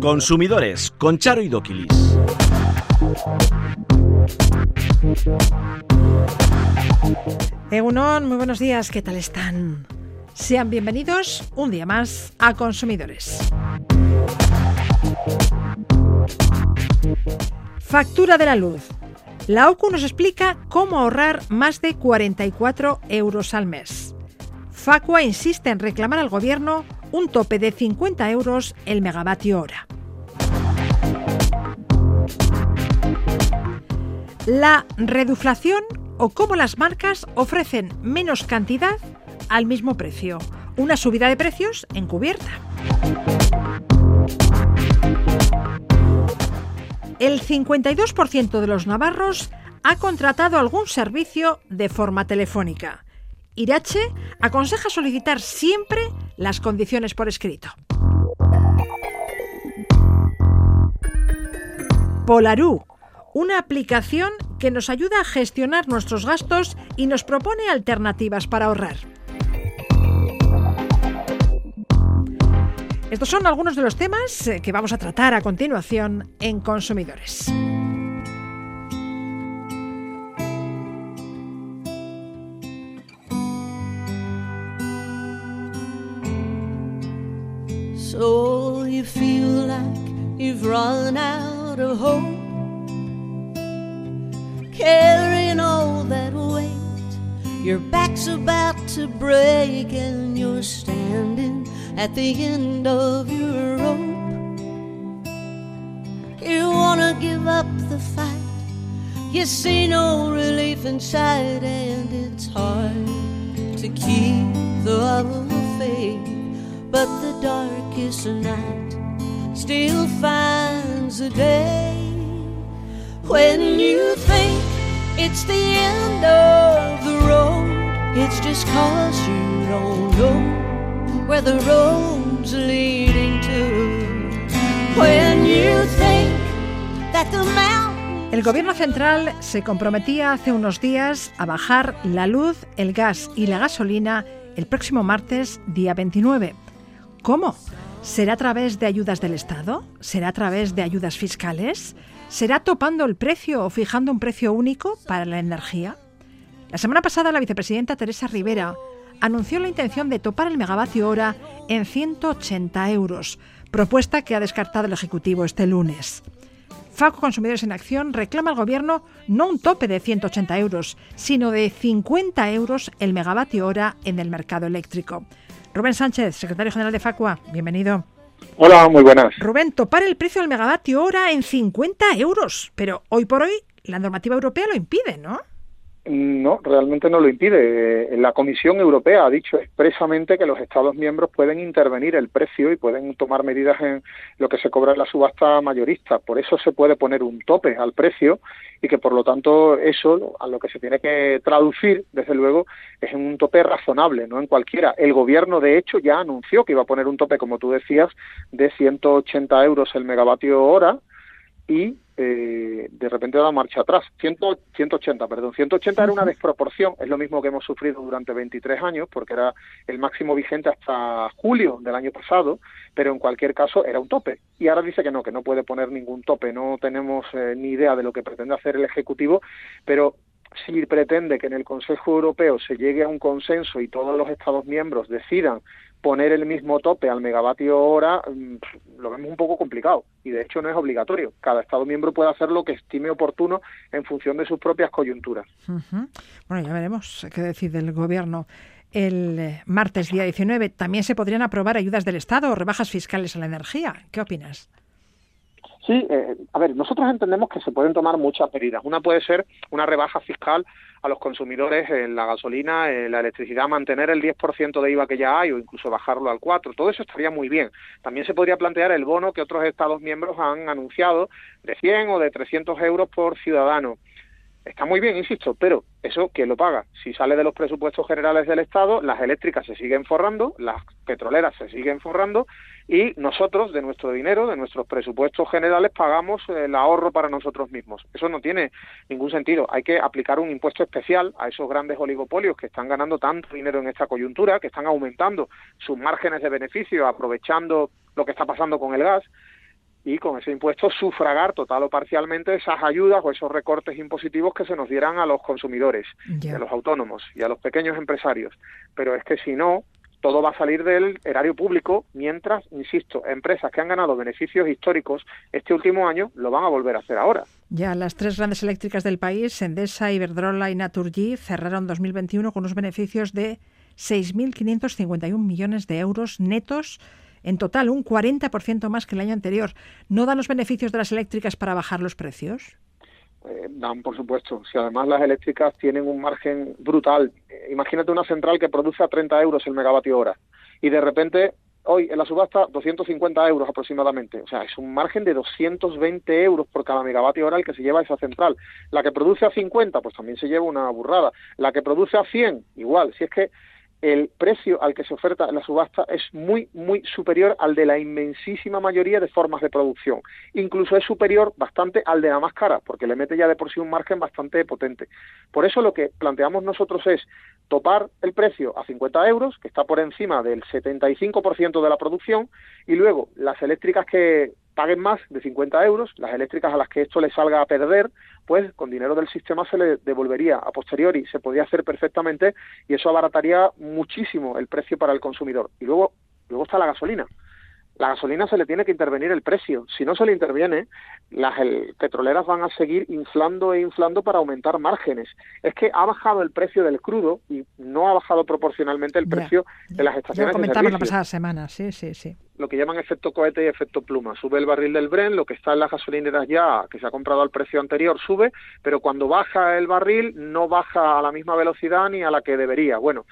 Consumidores con Charo y Doquilis. Egunon, muy buenos días, ¿qué tal están? Sean bienvenidos un día más a Consumidores. Factura de la luz. La OCU nos explica cómo ahorrar más de 44 euros al mes. Facua insiste en reclamar al gobierno un tope de 50 euros el megavatio hora. La reduflación o cómo las marcas ofrecen menos cantidad al mismo precio. Una subida de precios encubierta. El 52% de los navarros ha contratado algún servicio de forma telefónica. Irache aconseja solicitar siempre las condiciones por escrito. Polarú una aplicación que nos ayuda a gestionar nuestros gastos y nos propone alternativas para ahorrar. Estos son algunos de los temas eh, que vamos a tratar a continuación en Consumidores. So you feel like you've run out of hope carrying all that weight. Your back's about to break, and you're standing at the end of your rope. You wanna give up the fight, you see no relief inside, and it's hard to keep the faith. Darkest night still finds a day when you think it's the end of the road. It's just cause you don't know where the road's leading to. When you think that the mountain el gobierno central se comprometía hace unos días a bajar la luz, el gas y la gasolina el próximo martes, día 29. ¿Cómo? ¿Será a través de ayudas del Estado? ¿Será a través de ayudas fiscales? ¿Será topando el precio o fijando un precio único para la energía? La semana pasada la vicepresidenta Teresa Rivera anunció la intención de topar el megavatio hora en 180 euros, propuesta que ha descartado el Ejecutivo este lunes. FACO Consumidores en Acción reclama al Gobierno no un tope de 180 euros, sino de 50 euros el megavatio hora en el mercado eléctrico. Rubén Sánchez, secretario general de FACUA, bienvenido. Hola, muy buenas. Rubén, topar el precio del megavatio hora en 50 euros, pero hoy por hoy la normativa europea lo impide, ¿no? No, realmente no lo impide. Eh, la Comisión Europea ha dicho expresamente que los Estados miembros pueden intervenir el precio y pueden tomar medidas en lo que se cobra en la subasta mayorista. Por eso se puede poner un tope al precio y que, por lo tanto, eso a lo que se tiene que traducir, desde luego, es en un tope razonable, no en cualquiera. El Gobierno, de hecho, ya anunció que iba a poner un tope, como tú decías, de 180 euros el megavatio hora y eh, de repente da marcha atrás. 180, perdón. 180 era una desproporción, es lo mismo que hemos sufrido durante 23 años, porque era el máximo vigente hasta julio del año pasado, pero en cualquier caso era un tope. Y ahora dice que no, que no puede poner ningún tope. No tenemos eh, ni idea de lo que pretende hacer el Ejecutivo, pero si pretende que en el Consejo Europeo se llegue a un consenso y todos los Estados miembros decidan poner el mismo tope al megavatio hora mm, lo vemos un poco complicado y de hecho no es obligatorio. Cada Estado miembro puede hacer lo que estime oportuno en función de sus propias coyunturas. Bueno, ya veremos qué decide el Gobierno. El eh, martes día 19 también se podrían aprobar ayudas del Estado o rebajas fiscales a la energía. ¿Qué opinas? Sí, eh, a ver, nosotros entendemos que se pueden tomar muchas medidas. Una puede ser una rebaja fiscal a los consumidores en la gasolina, en la electricidad, mantener el 10% de IVA que ya hay o incluso bajarlo al 4%. Todo eso estaría muy bien. También se podría plantear el bono que otros Estados miembros han anunciado de 100 o de 300 euros por ciudadano. Está muy bien, insisto, pero eso, ¿quién lo paga? Si sale de los presupuestos generales del Estado, las eléctricas se siguen forrando, las petroleras se siguen forrando y nosotros, de nuestro dinero, de nuestros presupuestos generales, pagamos el ahorro para nosotros mismos. Eso no tiene ningún sentido. Hay que aplicar un impuesto especial a esos grandes oligopolios que están ganando tanto dinero en esta coyuntura, que están aumentando sus márgenes de beneficio, aprovechando lo que está pasando con el gas y con ese impuesto sufragar total o parcialmente esas ayudas o esos recortes impositivos que se nos dieran a los consumidores, a los autónomos y a los pequeños empresarios. Pero es que si no, todo va a salir del erario público, mientras, insisto, empresas que han ganado beneficios históricos este último año lo van a volver a hacer ahora. Ya las tres grandes eléctricas del país, Endesa, Iberdrola y Naturgy, cerraron 2021 con unos beneficios de 6.551 millones de euros netos en total, un 40% más que el año anterior. ¿No dan los beneficios de las eléctricas para bajar los precios? Eh, dan, por supuesto. Si además las eléctricas tienen un margen brutal, eh, imagínate una central que produce a 30 euros el megavatio hora y de repente hoy en la subasta 250 euros aproximadamente. O sea, es un margen de 220 euros por cada megavatio hora el que se lleva esa central. La que produce a 50, pues también se lleva una burrada. La que produce a 100, igual. Si es que el precio al que se oferta la subasta es muy, muy superior al de la inmensísima mayoría de formas de producción. Incluso es superior bastante al de la más cara, porque le mete ya de por sí un margen bastante potente. Por eso lo que planteamos nosotros es topar el precio a 50 euros, que está por encima del 75% de la producción, y luego las eléctricas que paguen más de 50 euros, las eléctricas a las que esto le salga a perder, pues con dinero del sistema se le devolvería a posteriori, se podría hacer perfectamente y eso abarataría muchísimo el precio para el consumidor. Y luego, luego está la gasolina la gasolina se le tiene que intervenir el precio. Si no se le interviene, las petroleras van a seguir inflando e inflando para aumentar márgenes. Es que ha bajado el precio del crudo y no ha bajado proporcionalmente el precio de las estaciones. Ya comentamos la pasada semana, sí, sí, sí. Lo que llaman efecto cohete y efecto pluma. Sube el barril del Bren, lo que está en las gasolineras ya, que se ha comprado al precio anterior, sube, pero cuando baja el barril no baja a la misma velocidad ni a la que debería. Bueno,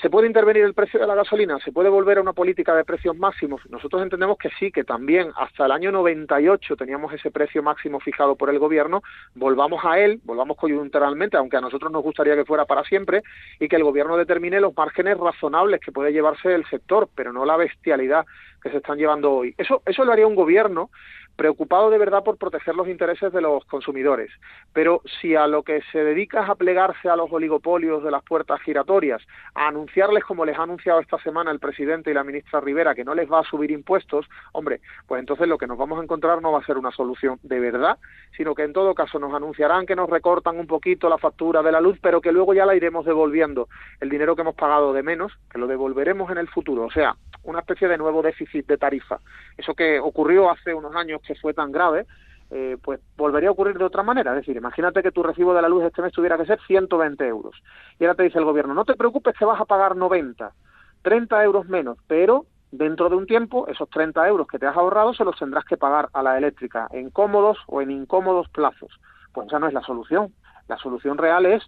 ¿Se puede intervenir el precio de la gasolina? ¿Se puede volver a una política de precios máximos? Nosotros entendemos que sí, que también hasta el año 98 teníamos ese precio máximo fijado por el gobierno, volvamos a él, volvamos coyunturalmente, aunque a nosotros nos gustaría que fuera para siempre, y que el gobierno determine los márgenes razonables que puede llevarse el sector, pero no la bestialidad que se están llevando hoy. Eso, eso lo haría un gobierno preocupado de verdad por proteger los intereses de los consumidores. Pero si a lo que se dedica es a plegarse a los oligopolios de las puertas giratorias, a anunciarles, como les ha anunciado esta semana el presidente y la ministra Rivera, que no les va a subir impuestos, hombre, pues entonces lo que nos vamos a encontrar no va a ser una solución de verdad, sino que en todo caso nos anunciarán que nos recortan un poquito la factura de la luz, pero que luego ya la iremos devolviendo. El dinero que hemos pagado de menos, que lo devolveremos en el futuro. O sea, una especie de nuevo déficit de tarifa. Eso que ocurrió hace unos años que fue tan grave, eh, pues volvería a ocurrir de otra manera. Es decir, imagínate que tu recibo de la luz este mes tuviera que ser 120 euros. Y ahora te dice el gobierno, no te preocupes que vas a pagar 90, 30 euros menos, pero dentro de un tiempo esos 30 euros que te has ahorrado se los tendrás que pagar a la eléctrica en cómodos o en incómodos plazos. Pues esa no es la solución. La solución real es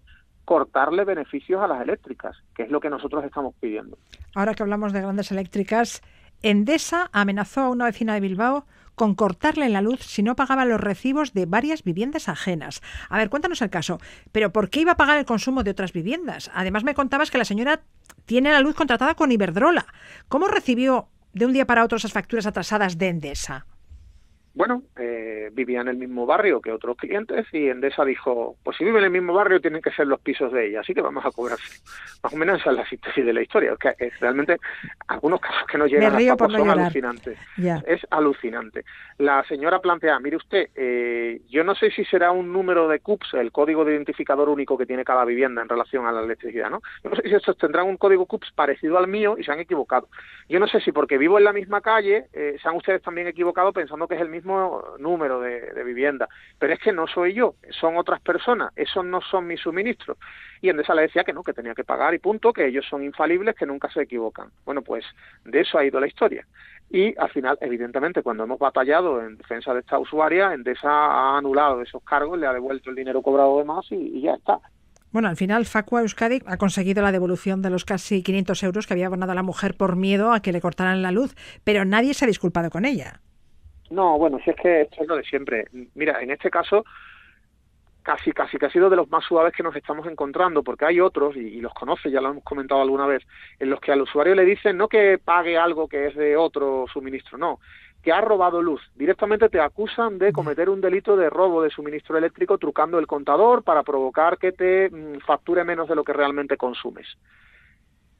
cortarle beneficios a las eléctricas, que es lo que nosotros estamos pidiendo. Ahora que hablamos de grandes eléctricas, Endesa amenazó a una vecina de Bilbao con cortarle la luz si no pagaba los recibos de varias viviendas ajenas. A ver, cuéntanos el caso. ¿Pero por qué iba a pagar el consumo de otras viviendas? Además me contabas que la señora tiene la luz contratada con Iberdrola. ¿Cómo recibió de un día para otro esas facturas atrasadas de Endesa? Bueno, eh, vivía en el mismo barrio que otros clientes y Endesa dijo, pues si vive en el mismo barrio tienen que ser los pisos de ella, así que vamos a cobrar. Más o menos esa es la síntesis de la historia. Es que es realmente algunos casos que nos llegan a son alucinantes. Es alucinante. La señora plantea, mire usted, eh, yo no sé si será un número de CUPS, el código de identificador único que tiene cada vivienda en relación a la electricidad, ¿no? Yo no sé si estos tendrán un código CUPS parecido al mío y se han equivocado. Yo no sé si porque vivo en la misma calle eh, se han ustedes también equivocado pensando que es el mismo número de, de. Pero es que no soy yo, son otras personas, esos no son mis suministros. Y Endesa le decía que no, que tenía que pagar y punto, que ellos son infalibles, que nunca se equivocan. Bueno, pues de eso ha ido la historia. Y al final, evidentemente, cuando hemos batallado en defensa de esta usuaria, Endesa ha anulado esos cargos, le ha devuelto el dinero cobrado de más y, ya está. Bueno, al final Facua Euskadi ha conseguido la devolución de los casi 500 euros que había abonado la mujer por miedo a que le cortaran la luz, pero nadie se ha disculpado con ella. No, bueno, si es que esto es lo de siempre. Mira, en este caso, casi, casi que ha sido de los más suaves que nos estamos encontrando, porque hay otros, y, los conoce, ya lo hemos comentado alguna vez, en los que al usuario le dicen no que pague algo que es de otro suministro, no, que ha robado luz. Directamente te acusan de cometer un delito de robo de suministro eléctrico trucando el contador para provocar que te mm, facture menos de lo que realmente consumes.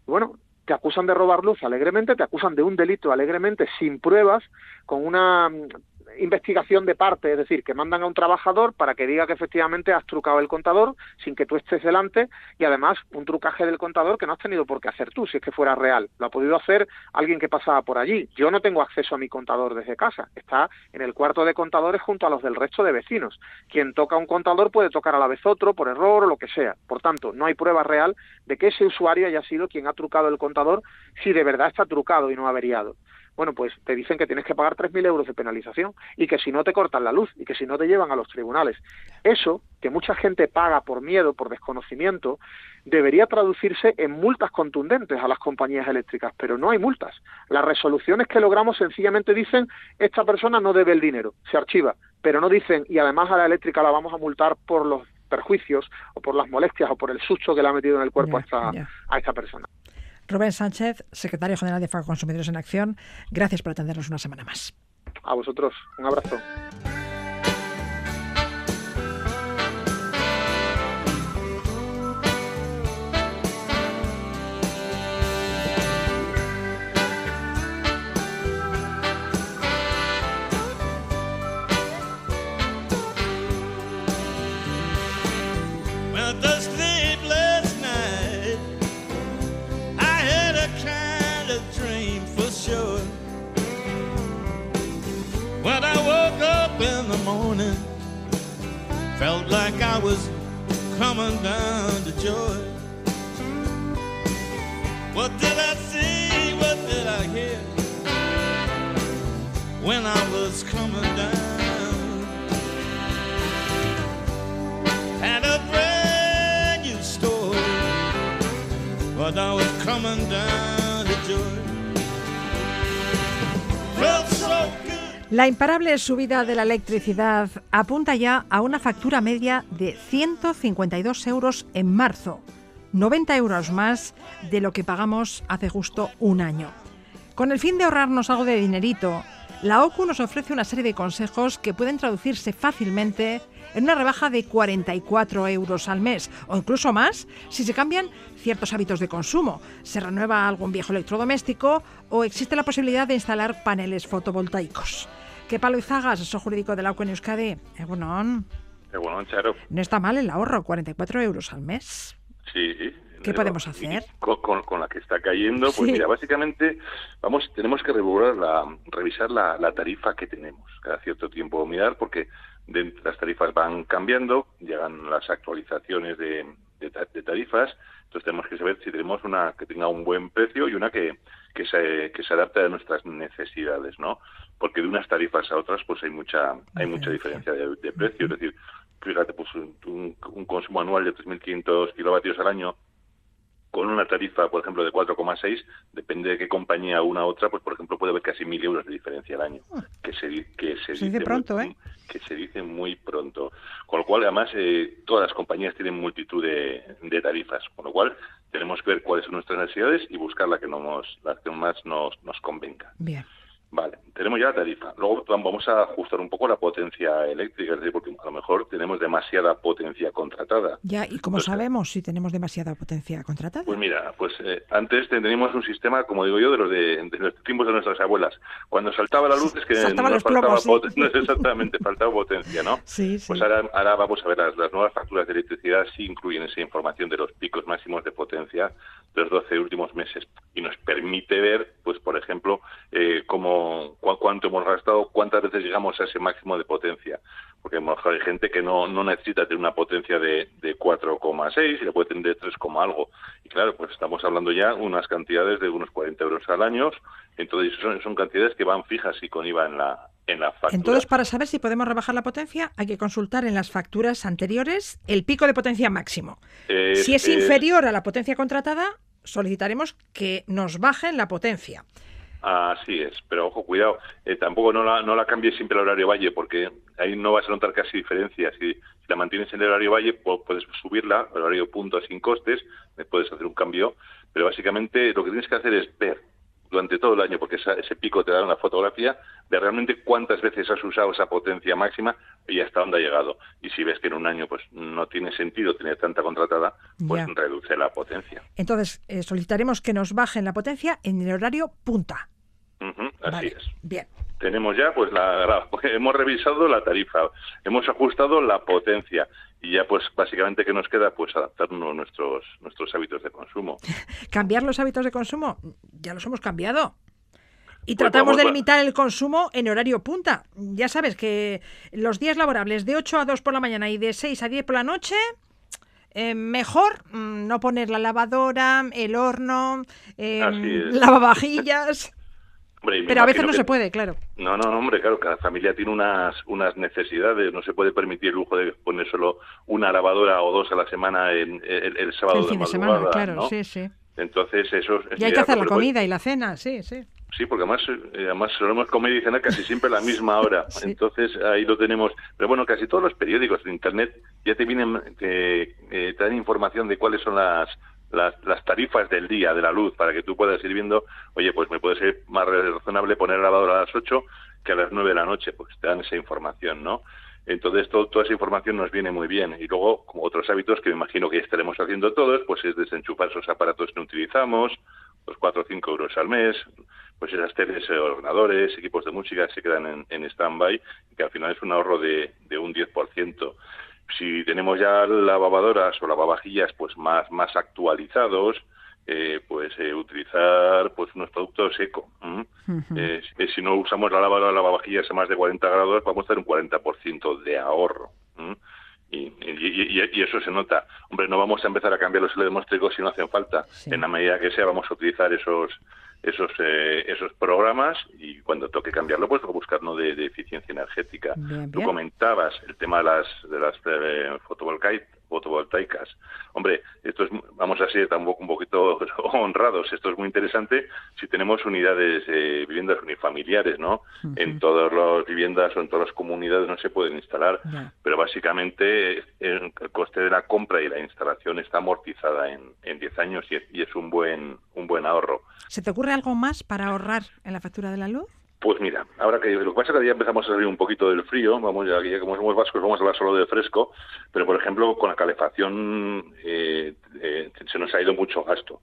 Bueno, te acusan de robar luz alegremente, te acusan de un delito alegremente sin pruebas, con una investigación de parte, es decir, que mandan a un trabajador para que diga que efectivamente has trucado el contador sin que tú estés delante y además un trucaje del contador que no has tenido por qué hacer tú, si es que fuera real. Lo ha podido hacer alguien que pasaba por allí. Yo no tengo acceso a mi contador desde casa. Está en el cuarto de contadores junto a los del resto de vecinos. Quien toca un contador puede tocar a la vez otro por error o lo que sea. Por tanto, no hay prueba real de que ese usuario haya sido quien ha trucado el contador si de verdad está trucado y no averiado bueno, pues te dicen que tienes que pagar 3.000 euros de penalización y que si no te cortan la luz y que si no te llevan a los tribunales. Eso, que mucha gente paga por miedo, por desconocimiento, debería traducirse en multas contundentes a las compañías eléctricas, pero no hay multas. Las resoluciones que logramos sencillamente dicen esta persona no debe el dinero, se archiva, pero no dicen y además a la eléctrica la vamos a multar por los perjuicios o por las molestias o por el susto que le ha metido en el cuerpo a, esta, a esta persona. Rubén Sánchez, secretario general de FACO Consumidores en Acción, gracias por atendernos una semana más. A vosotros, un abrazo. Felt like I was coming down to joy. What did I see? What did I hear? When I was coming down, had a brand new story. But I was coming down La imparable subida de la electricidad apunta ya a una factura media de 152 euros en marzo, 90 euros más de lo que pagamos hace justo un año. Con el fin de ahorrarnos algo de dinerito, la OCU nos ofrece una serie de consejos que pueden traducirse fácilmente en una rebaja de 44 euros al mes o incluso más si se cambian ciertos hábitos de consumo, se renueva algún viejo electrodoméstico o existe la posibilidad de instalar paneles fotovoltaicos. ¿Qué palo Izaga, asesor jurídico de la en Euskadi? Egunon. Egunon, Charo. No está mal el ahorro, 44 euros al mes. Sí. ¿Qué podemos hacer? Con, la que está cayendo, pues mira, básicamente vamos, tenemos que la, revisar la, tarifa que tenemos cada cierto tiempo, mirar porque las tarifas van cambiando, llegan las actualizaciones de, de, tarifas, entonces tenemos que saber si tenemos una que tenga un buen precio y una que, que, se, que se adapte a nuestras necesidades, ¿no? Porque de unas tarifas a otras pues hay mucha hay mucha diferencia de, precio, es decir, fíjate, pues un, un consumo anual de 3.500 kilovatios al año con una tarifa, por ejemplo, de 4,6, depende de qué compañía una u otra, pues por ejemplo puede haber casi mil euros de diferencia al año, ah. que se, que se, dice, pronto, ¿eh? Que se dice muy pronto. Con lo cual, además, eh, todas las compañías tienen multitud de, de, tarifas, con lo cual tenemos que ver cuáles son nuestras necesidades y buscar la que, nos, la que más nos, nos convenga. Bien. Vale, tenemos ya la tarifa. Luego vamos a ajustar un poco la potencia eléctrica, es decir, porque a lo mejor tenemos demasiada potencia contratada. Ya, ¿y cómo sabemos si tenemos demasiada potencia contratada? Pues mira, pues eh, antes teníamos un sistema, como digo yo, de los de, los tiempos de nuestras abuelas. Cuando saltaba la luz es que nos faltaba no exactamente, faltaba potencia, ¿no? Sí, Pues ahora, ahora vamos a ver, las, las nuevas facturas de electricidad sí incluyen esa información de los picos máximos de potencia de los 12 últimos meses y nos permite ver, pues por ejemplo, eh, cómo, cuánto hemos gastado, cuántas veces llegamos a ese máximo de potencia. Porque a lo mejor hay gente que no, no necesita tener una potencia de, de 4,6 y le puede tener de 3, algo. Y claro, pues estamos hablando ya unas cantidades de unos 40 euros al año. Entonces son, son cantidades que van fijas y con IVA en la, en la factura. Entonces, para saber si podemos rebajar la potencia, hay que consultar en las facturas anteriores el pico de potencia máximo. si es inferior a la potencia contratada, solicitaremos que nos bajen la potencia. Así es, pero ojo, cuidado, eh, tampoco no la, no la cambie siempre el horario valle, porque ahí no vas a notar casi diferencia. Si, la mantienes en el horario valle, puedes subirla, el horario punto sin costes, puedes hacer un cambio, pero básicamente lo que tienes que hacer es ver durante todo el año, porque ese pico te da una fotografía de realmente cuántas veces has usado esa potencia máxima y hasta dónde ha llegado. Y si ves que en un año pues no tiene sentido tener tanta contratada, pues reduce la potencia. Entonces, eh, solicitaremos que nos bajen la potencia en el horario punta. Así es. Bien. Tenemos ya, pues, la, hemos revisado la tarifa, hemos ajustado la potencia y ya, pues, básicamente, ¿qué nos queda? Pues adaptarnos nuestros, nuestros hábitos de consumo. ¿Cambiar los hábitos de consumo? Ya los hemos cambiado. Y pues tratamos de limitar el consumo en horario punta. Ya sabes que los días laborables de 8 a 2 por la mañana y de 6 a 10 por la noche, eh, mejor mm, no poner la lavadora, el horno, eh, lavavajillas. Pero a veces no se puede, claro. No, no, hombre, claro, cada familia tiene unas, unas necesidades. No se puede permitir el lujo de poner solo una lavadora o dos a la semana en, el, sábado el fin de, semana, claro, sí, sí. Entonces, eso... Y hay que hacer la comida y la cena, sí, sí. Sí, porque además, eh, además solemos comer y cenar casi siempre a la misma hora. Entonces ahí lo tenemos. Pero bueno, casi todos los periódicos de Internet ya te vienen, te, eh, te dan información de cuáles son las, las, las, tarifas del día de la luz para que tú puedas ir viendo, oye, pues me puede ser más razonable poner el lavador a las 8 que a las 9 de la noche, pues te dan esa información, ¿no? Entonces, todo, toda esa información nos viene muy bien. Y luego, como otros hábitos que me imagino que estaremos haciendo todos, pues es desenchufar esos aparatos que no utilizamos, los 4 o 5 euros al mes, pues esas teles, eh, ordenadores, equipos de música se quedan en, en stand-by, que al final es un ahorro de, de un 10%. Si tenemos ya lavadoras o lavavajillas pues más, más actualizados, eh, pues eh, utilizar pues unos productos eco. Eh, si no usamos la lavadora o la lavavajillas a más de 40 grados, vamos a tener un 40% de ahorro. Y, y, eso se nota. Hombre, no vamos a empezar a cambiar los electrodomésticos si no hacen falta. En la medida que sea, vamos a utilizar esos esos eh, esos programas y cuando toque cambiarlo pues buscar uno de, eficiencia energética. Tú comentabas el tema de las de las eh, fotovoltaicas hombre esto es vamos a ser tampoco un poquito honrados esto es muy interesante si tenemos unidades eh, viviendas unifamiliares no en todas las viviendas o en todas las comunidades no se pueden instalar pero básicamente el coste de la compra y la instalación está amortizada en, en 10 años y, y es un buen un buen ahorro. ¿Se te ocurre algo más para ahorrar en la factura de la luz? Pues mira, ahora que lo que pasa es que ya empezamos a salir un poquito del frío, vamos ya, como somos vascos vamos a hablar solo de fresco, pero por ejemplo con la calefacción eh, eh, se nos ha ido mucho gasto.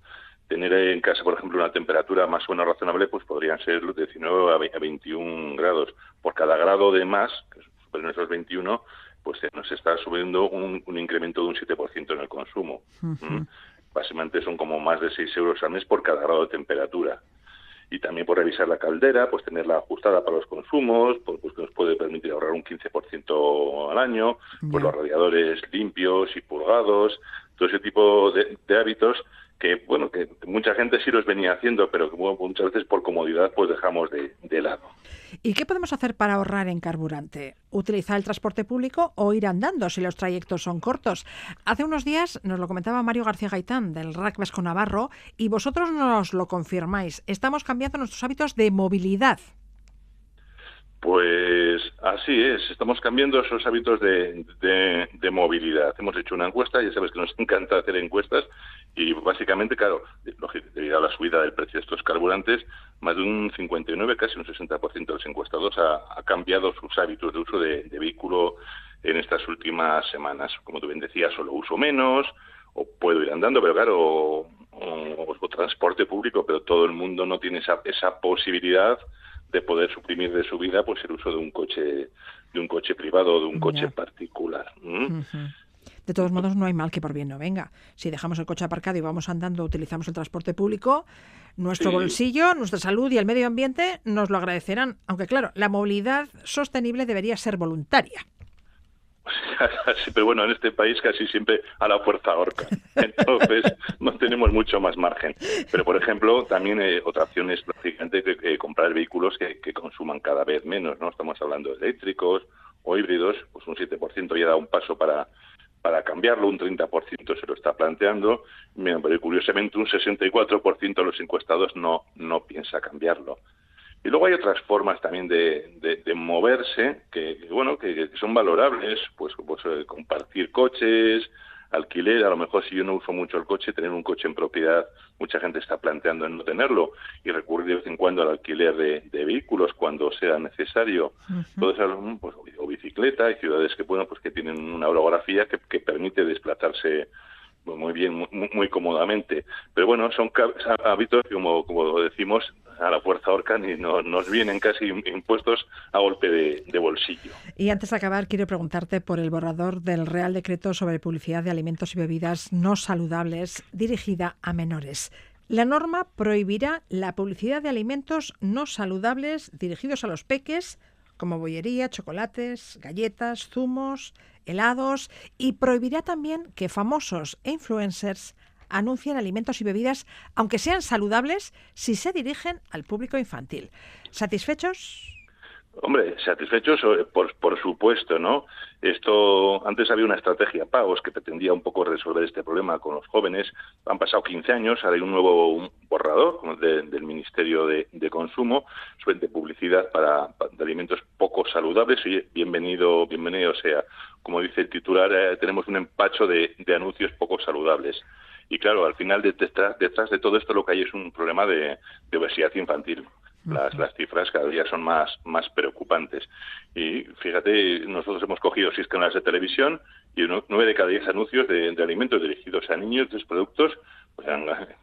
Tener en casa, por ejemplo, una temperatura más o menos razonable, pues podrían ser de 19 a 21 grados. Por cada grado de más, que superen esos 21, pues se nos está subiendo un, incremento de un 7% en el consumo. Básicamente son como más de 6 euros al mes por cada grado de temperatura. Y también por revisar la caldera, pues tenerla ajustada para los consumos, pues, pues que nos puede permitir ahorrar un 15% al año, pues los radiadores limpios y purgados, todo ese tipo de, hábitos que bueno que mucha gente sí los venía haciendo pero que muchas veces por comodidad pues dejamos de, de, lado ¿Y qué podemos hacer para ahorrar en carburante? ¿Utilizar el transporte público o ir andando si los trayectos son cortos? Hace unos días nos lo comentaba Mario García Gaitán del RAC Vasco Navarro y vosotros nos lo confirmáis. Estamos cambiando nuestros hábitos de movilidad. Pues así es, estamos cambiando esos hábitos de, movilidad. Hemos hecho una encuesta, ya sabes que nos encanta hacer encuestas y básicamente, claro, debido a la subida del precio de estos carburantes, más de un 59, casi un 60% de los encuestados ha, cambiado sus hábitos de uso de, vehículo en estas últimas semanas. Como tú bien decías, solo uso menos, o puedo ir andando, pero claro, o transporte público, pero todo el mundo no tiene esa, esa posibilidad de poder suprimir de su vida pues el uso de un coche de un coche privado o de un coche particular. De todos modos, no hay mal que por bien no venga. Si dejamos el coche aparcado y vamos andando, utilizamos el transporte público, nuestro bolsillo, nuestra salud y el medio ambiente nos lo agradecerán. Aunque claro, la movilidad sostenible debería ser voluntaria. pero bueno, en este país casi siempre a la fuerza ahorca. Entonces, no tenemos mucho más margen. Pero, por ejemplo, también eh, otra opción es, lógicamente, comprar vehículos que, consuman cada vez menos, ¿no? Estamos hablando de eléctricos o híbridos, pues un 7% ya da un paso para, para cambiarlo, un 30% se lo está planteando, pero curiosamente un 64% de los encuestados no, no piensa cambiarlo. Y luego hay otras formas también de, de, moverse que, bueno, que, son valorables, pues, pues eh, compartir coches, alquiler, a lo mejor si yo no uso mucho el coche, tener un coche en propiedad, mucha gente está planteando en no tenerlo y recurrir de vez en cuando al alquiler de, vehículos cuando sea necesario. pues, o bicicleta, hay ciudades que, bueno, pues que tienen una orografía que, que permite desplazarse muy bien, muy, cómodamente. Pero bueno, son hábitos como, como decimos, a la fuerza ahorcan y no, nos vienen casi impuestos a golpe de, bolsillo. Y antes de acabar, quiero preguntarte por el borrador del Real Decreto sobre publicidad de alimentos y bebidas no saludables dirigida a menores. La norma prohibirá la publicidad de alimentos no saludables dirigidos a los peques, como bollería, chocolates, galletas, zumos, helados, y prohibirá también que famosos e influencers anuncian alimentos y bebidas, aunque sean saludables, si se dirigen al público infantil. ¿Satisfechos? Hombre, satisfechos, eh, por, por supuesto, ¿no? Esto, antes había una estrategia pagos que pretendía un poco resolver este problema con los jóvenes. Han pasado 15 años, ahora hay un nuevo borrador del Ministerio de, Consumo sobre publicidad para, alimentos poco saludables. Y bienvenido, bienvenido sea. Como dice el titular, eh, tenemos un empacho de anuncios poco saludables. Y claro, al final detrás, detrás de todo esto lo que hay es un problema de, obesidad infantil. Las, las, cifras cada día son más, más preocupantes. Y fíjate, nosotros hemos cogido seis canales de televisión y nueve de cada diez anuncios de, alimentos dirigidos a niños, de productos, pues,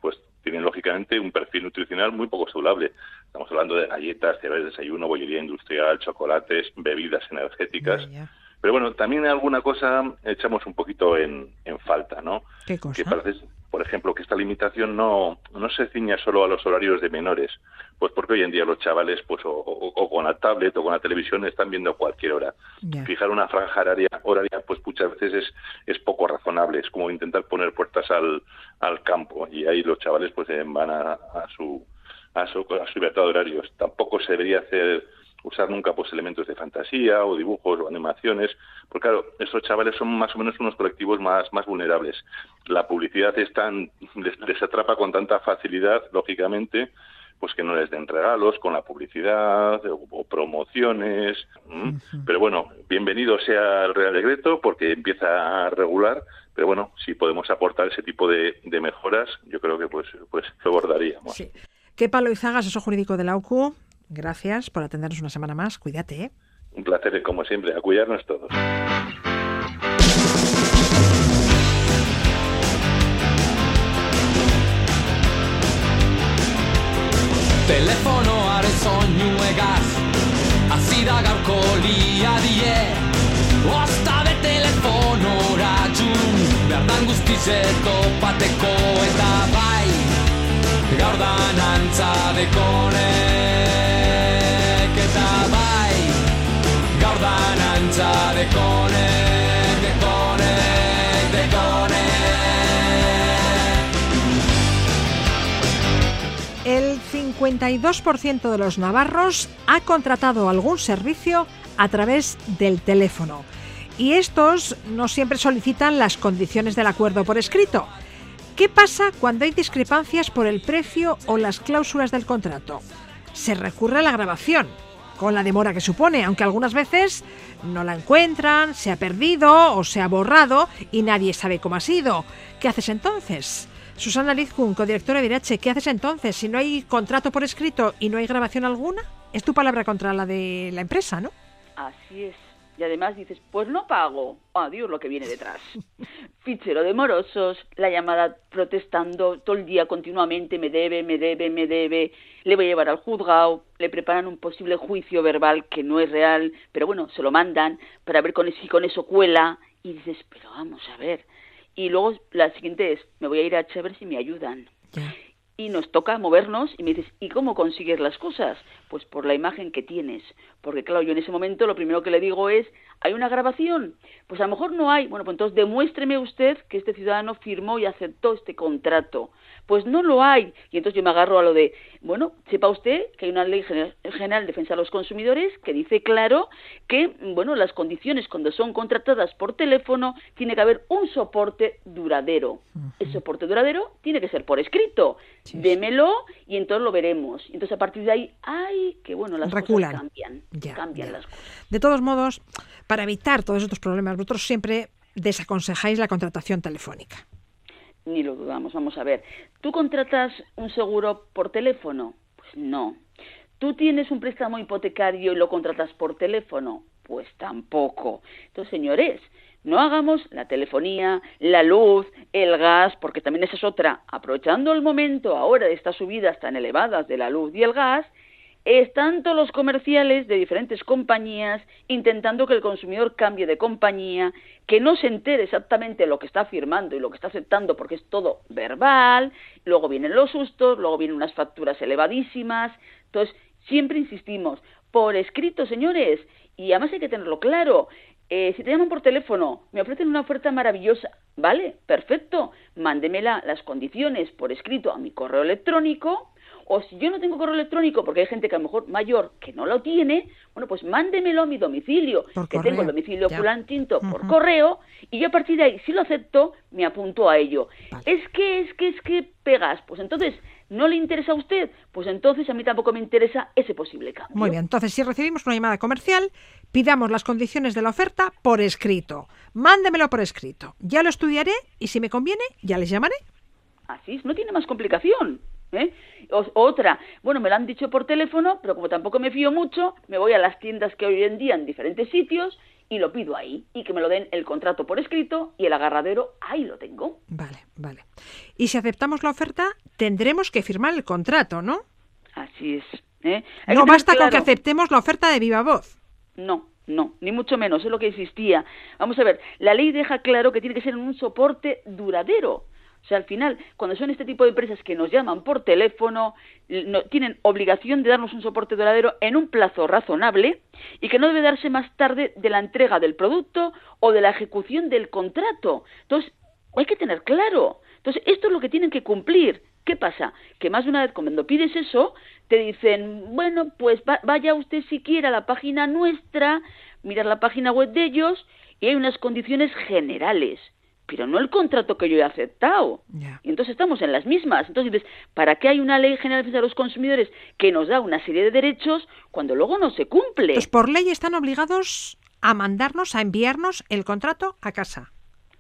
pues, tienen lógicamente un perfil nutricional muy poco saludable. Estamos hablando de galletas, cereales de desayuno, bollería industrial, chocolates, bebidas energéticas. Pero bueno, también alguna cosa echamos un poquito en, en falta, ¿no? ¿Qué cosa? Por ejemplo, que esta limitación no, no se ciña solo a los horarios de menores, pues porque hoy en día los chavales, pues o, con la tablet o con la televisión están viendo a cualquier hora. Fijar una franja horaria, horaria, pues muchas veces es, es poco razonable, es como intentar poner puertas al, al campo y ahí los chavales pues van a, a su a su, a su libertad de horarios. Tampoco se debería hacer usar nunca pues elementos de fantasía o dibujos o animaciones, porque claro, estos chavales son más o menos unos colectivos más, más vulnerables. La publicidad es tan, les, atrapa con tanta facilidad, lógicamente, pues que no les den regalos con la publicidad o, promociones. Pero bueno, bienvenido sea el Real Decreto porque empieza a regular, pero bueno, si podemos aportar ese tipo de, mejoras, yo creo que pues, pues lo abordaríamos. Sí. ¿Qué palo Izaga, asesor jurídico de la UCU? Gracias por atendernos una semana más. Cuídate. ¿eh? Un placer, como siempre, a cuidarnos todos. Telefonoaren soinuegaz Hasi da gaurko liadie Osta de telefonora txun Berdan guztize topateko eta bai Gaur da nantza El 52% de los navarros ha contratado algún servicio a través del teléfono. Y estos no siempre solicitan las condiciones del acuerdo por escrito. ¿Qué pasa cuando hay discrepancias por el precio o las cláusulas del contrato? Se recurre a la grabación, con la demora que supone, aunque algunas veces no la encuentran, se ha perdido o se ha borrado y nadie sabe cómo ha sido. ¿Qué haces entonces? Susana Lizkun, codirectora de Irache, ¿qué haces entonces si no hay contrato por escrito y no hay grabación alguna? Es tu palabra contra la de la empresa, ¿no? Así es. Y además dices, pues no pago. Adiós lo que viene detrás. Fichero de morosos, la llamada protestando todo el día continuamente, me debe, me debe, me debe, le voy a llevar al juzgado, le preparan un posible juicio verbal que no es real, pero bueno, se lo mandan para ver con si con eso cuela. Y dices, pero vamos a ver. Y luego la siguiente es, me voy a ir a ver si me ayudan y nos toca movernos y me dices, ¿y cómo consigues las cosas? Pues por la imagen que tienes. Porque claro, yo en ese momento lo primero que le digo es, ¿hay una grabación? Pues a lo mejor no hay. Bueno, pues entonces demuéstreme usted que este ciudadano firmó y aceptó este contrato. Pues no lo hay. Y entonces yo me agarro a lo de, bueno, sepa usted que hay una ley general de defensa de los consumidores que dice claro que, bueno, las condiciones cuando son contratadas por teléfono tiene que haber un soporte duradero. El soporte duradero tiene que ser por escrito. Démelo y entonces lo veremos. Entonces a partir de ahí, ay, que bueno, las Reculan. cosas cambian, Ya, cambian ya. las cosas. De todos modos, para evitar todos estos problemas, vosotros siempre desaconsejáis la contratación telefónica. Ni lo dudamos, vamos a ver. ¿Tú contratas un seguro por teléfono? Pues no. ¿Tú tienes un préstamo hipotecario y lo contratas por teléfono? Pues tampoco. Entonces, señores, no hagamos la telefonía, la luz, el gas, porque también esa es otra. Aprovechando el momento ahora de estas subidas tan elevadas de la luz y el gas, están todos los comerciales de diferentes compañías intentando que el consumidor cambie de compañía, que no se entere exactamente lo que está firmando y lo que está aceptando porque es todo verbal, luego vienen los sustos, luego vienen unas facturas elevadísimas. Entonces, siempre insistimos, por escrito, señores, y además hay que tenerlo claro. Eh, si te llaman por teléfono, me ofrecen una oferta maravillosa, ¿vale? Perfecto, mándemela las condiciones por escrito a mi correo electrónico o si yo no tengo correo electrónico, porque hay gente que a lo mejor mayor que no lo tiene, bueno, pues mándemelo a mi domicilio, Por que correo, tengo el domicilio ya. fulantinto por correo, y yo a partir de ahí, si lo acepto, me apunto a ello. Vale. Es que, es que, es que pegas, pues entonces, ¿no le interesa a usted? Pues entonces a mí tampoco me interesa ese posible cambio. Muy bien, entonces si recibimos una llamada comercial, pidamos las condiciones de la oferta por escrito. Mándemelo por escrito. Ya lo estudiaré y si me conviene, ya les llamaré. Así es, no tiene más complicación. ¿eh? O- otra, bueno, me lo han dicho por teléfono, pero como tampoco me fío mucho, me voy a las tiendas que hoy en día en diferentes sitios y lo pido ahí. Y que me lo den el contrato por escrito y el agarradero, ahí lo tengo. Vale, vale. Y si aceptamos la oferta, tendremos que firmar el contrato, ¿no? Así es. ¿eh? No basta con que aceptemos la oferta de viva voz. No, no, ni mucho menos, es lo que existía. Vamos a ver, la ley deja claro que tiene que ser un soporte duradero. O sea, al final, cuando son este tipo de empresas que nos llaman por teléfono, no- tienen obligación de darnos un soporte duradero en un plazo razonable y que no debe darse más tarde de la entrega del producto o de la ejecución del contrato. Entonces, hay que tener claro. Entonces, esto es lo que tienen que cumplir. ¿Qué pasa? Que más de una vez cuando pides eso, te dicen, bueno, pues va- vaya usted siquiera a la página nuestra, mirar la página web de ellos y hay unas condiciones generales, pero no el contrato que yo he aceptado. Y entonces estamos en las mismas. Entonces dices, ¿para qué hay una ley general de los consumidores que nos da una serie de derechos cuando luego no se cumple? Entonces, por ley están obligados a mandarnos, a enviarnos el contrato a casa.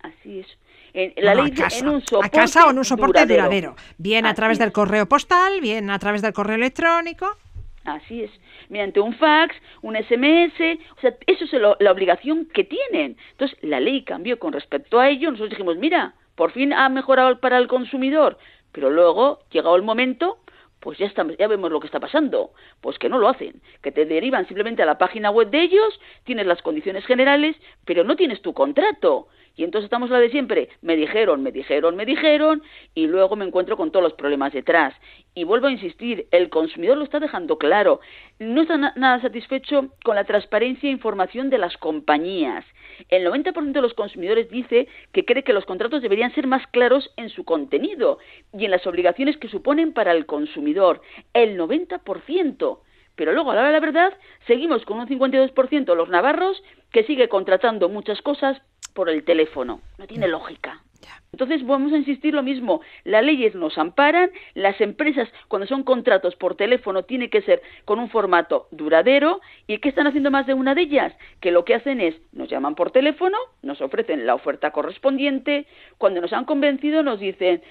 Así es. En, la ley a casa, en un a soporte casa o en un soporte duradero. duradero. Bien a través es. del correo postal, bien a través del correo electrónico. Así es, mediante un fax, un SMS, o sea, eso es la obligación que tienen. Entonces, la ley cambió con respecto a ello, nosotros dijimos, mira, por fin ha mejorado para el consumidor, pero luego, llegado el momento, pues ya, estamos, ya vemos lo que está pasando, pues que no lo hacen, que te derivan simplemente a la página web de ellos, tienes las condiciones generales, pero no tienes tu contrato. Y entonces estamos la de siempre, me dijeron, me dijeron, me dijeron, y luego me encuentro con todos los problemas detrás. Y vuelvo a insistir, el consumidor lo está dejando claro, no está na- nada satisfecho con la transparencia e información de las compañías. El 90% de los consumidores dice que cree que los contratos deberían ser más claros en su contenido y en las obligaciones que suponen para el consumidor. El 90%. Pero luego, a la hora de la verdad, seguimos con un 52% los navarros que sigue contratando muchas cosas por el teléfono. No tiene lógica. Entonces vamos a insistir lo mismo, las leyes nos amparan, las empresas cuando son contratos por teléfono tiene que ser con un formato duradero y ¿qué están haciendo más de una de ellas? Que lo que hacen es nos llaman por teléfono, nos ofrecen la oferta correspondiente, cuando nos han convencido nos dicen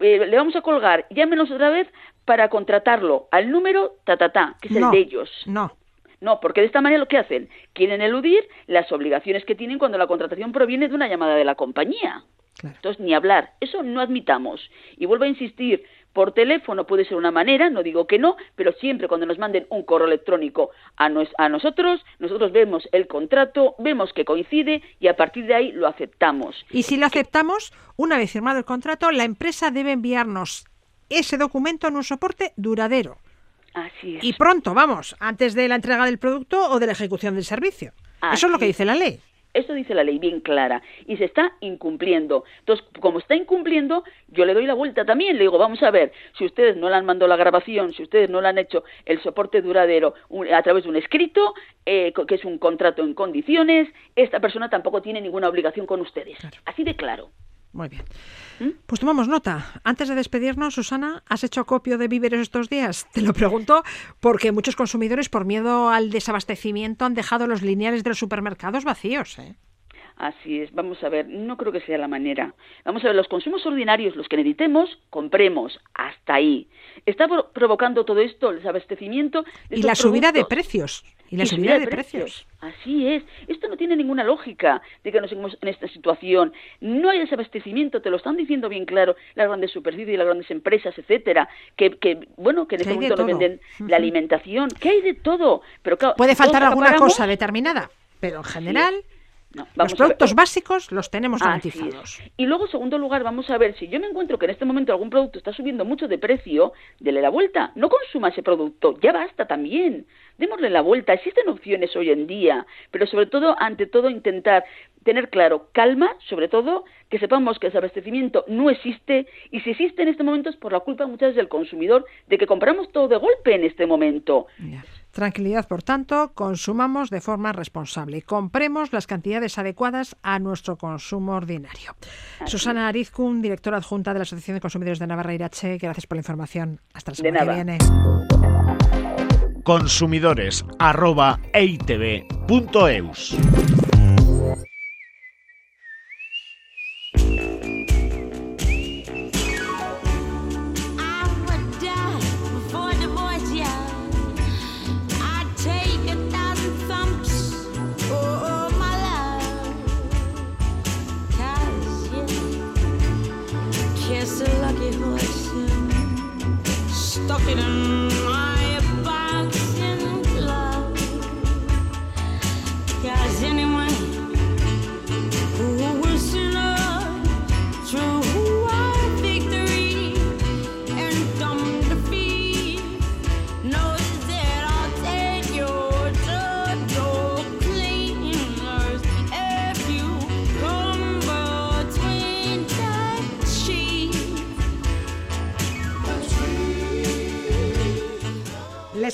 eh, le vamos a colgar, llámenos otra vez para contratarlo al número ta ta ta, que es no, el de ellos. No. No, porque de esta manera lo que hacen, quieren eludir las obligaciones que tienen cuando la contratación proviene de una llamada de la compañía. Claro. Entonces, ni hablar, eso no admitamos. Y vuelvo a insistir, por teléfono puede ser una manera, no digo que no, pero siempre cuando nos manden un correo electrónico a, nos- a nosotros, nosotros vemos el contrato, vemos que coincide y a partir de ahí lo aceptamos. Y si lo aceptamos, una vez firmado el contrato, la empresa debe enviarnos ese documento en un soporte duradero. Así es. Y pronto, vamos, antes de la entrega del producto o de la ejecución del servicio. Eso es lo que dice la ley. Esto dice la ley bien clara y se está incumpliendo. Entonces, como está incumpliendo, yo le doy la vuelta también. Le digo, vamos a ver, si ustedes no le han mandado la grabación, si ustedes no le han hecho el soporte duradero a través de un escrito, eh, que es un contrato en condiciones, esta persona tampoco tiene ninguna obligación con ustedes. Así de claro. Muy bien. Pues tomamos nota. Antes de despedirnos, Susana, ¿has hecho copio de víveres estos días? Te lo pregunto porque muchos consumidores, por miedo al desabastecimiento, han dejado los lineales de los supermercados vacíos. ¿eh? Así es, vamos a ver, no creo que sea la manera. Vamos a ver, los consumos ordinarios, los que necesitemos, compremos, hasta ahí. Está provocando todo esto el desabastecimiento. De y la subida de precios. Y la subida, de, precios. Así es. Esto no tiene ninguna lógica de que nos en esta situación. No hay desabastecimiento, te lo están diciendo bien claro las grandes superficies, las grandes empresas, etcétera, que, que bueno, que en este momento no venden la alimentación, que hay de todo. Pero Puede faltar alguna cosa determinada, pero en general los productos básicos los tenemos garantizados. Y luego, en segundo lugar, vamos a ver si yo me encuentro que en este momento algún producto está subiendo mucho de precio, dele la vuelta. No consuma ese producto, ya basta también. Démosle la vuelta. Existen opciones hoy en día, pero sobre todo, ante todo, intentar tener claro, calma, sobre todo, que sepamos que el abastecimiento no existe y si existe en este momento es por la culpa muchas veces del consumidor de que compramos todo de golpe en este momento. Tranquilidad, por tanto, consumamos de forma responsable y compremos las cantidades adecuadas a nuestro consumo ordinario. Susana Arizkun, directora adjunta de la Asociación de Consumidores de Navarra Irache, gracias por la información. Hasta la semana que viene. Consumidores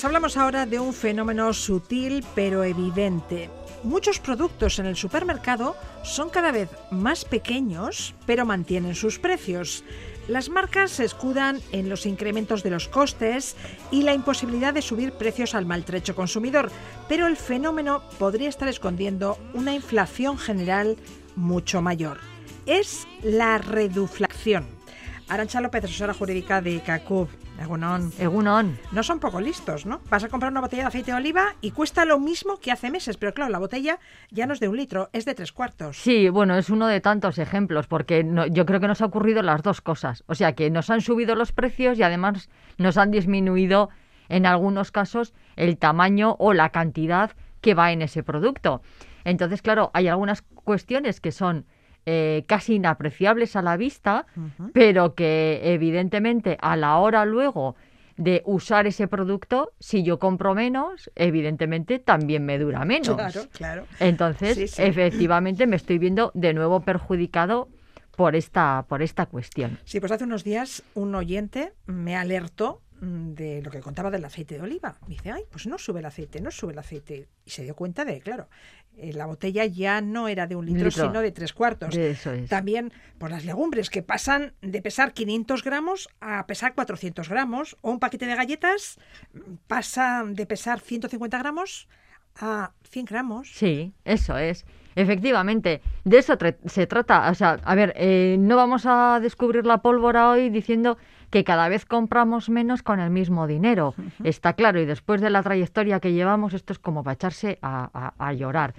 hablamos ahora de un fenómeno sutil pero evidente. Muchos productos en el supermercado son cada vez más pequeños, pero mantienen sus precios. Las marcas se escudan en los incrementos de los costes y la imposibilidad de subir precios al maltrecho consumidor, pero el fenómeno podría estar escondiendo una inflación general mucho mayor. Es la reduflación. Arancha López, asesora jurídica de CACUB. Egunon. Egunon. No son poco listos, ¿no? Vas a comprar una botella de aceite de oliva y cuesta lo mismo que hace meses, pero claro, la botella ya no es de un litro, es de tres cuartos. Sí, bueno, es uno de tantos ejemplos, porque yo creo que nos ha ocurrido las dos cosas. O sea, que nos han subido los precios y además nos han disminuido, en algunos casos, el tamaño o la cantidad que va en ese producto. Entonces, claro, hay algunas cuestiones que son eh, casi inapreciables a la vista, pero que evidentemente a la hora luego de usar ese producto, si yo compro menos, evidentemente también me dura menos. Claro, claro. Entonces, efectivamente, me estoy viendo de nuevo perjudicado por esta, por esta cuestión. Sí, pues hace unos días un oyente me alertó Mm, de lo que contaba del aceite de oliva. dice, ay, pues no sube el aceite, no sube el aceite. Y se dio cuenta de, claro, eh, la botella ya no era de un litro, sino de tres cuartos. También por las legumbres que pasan de pesar 500 gramos a pesar 400 gramos. O un paquete de galletas pasa de pesar 150 gramos a 100 gramos. Sí, eso es. Efectivamente, de eso se trata. O sea, a ver, eh, no vamos a descubrir la pólvora hoy diciendo que cada vez compramos menos con el mismo dinero. Está claro, y después de la trayectoria que llevamos, esto es como para echarse a, llorar.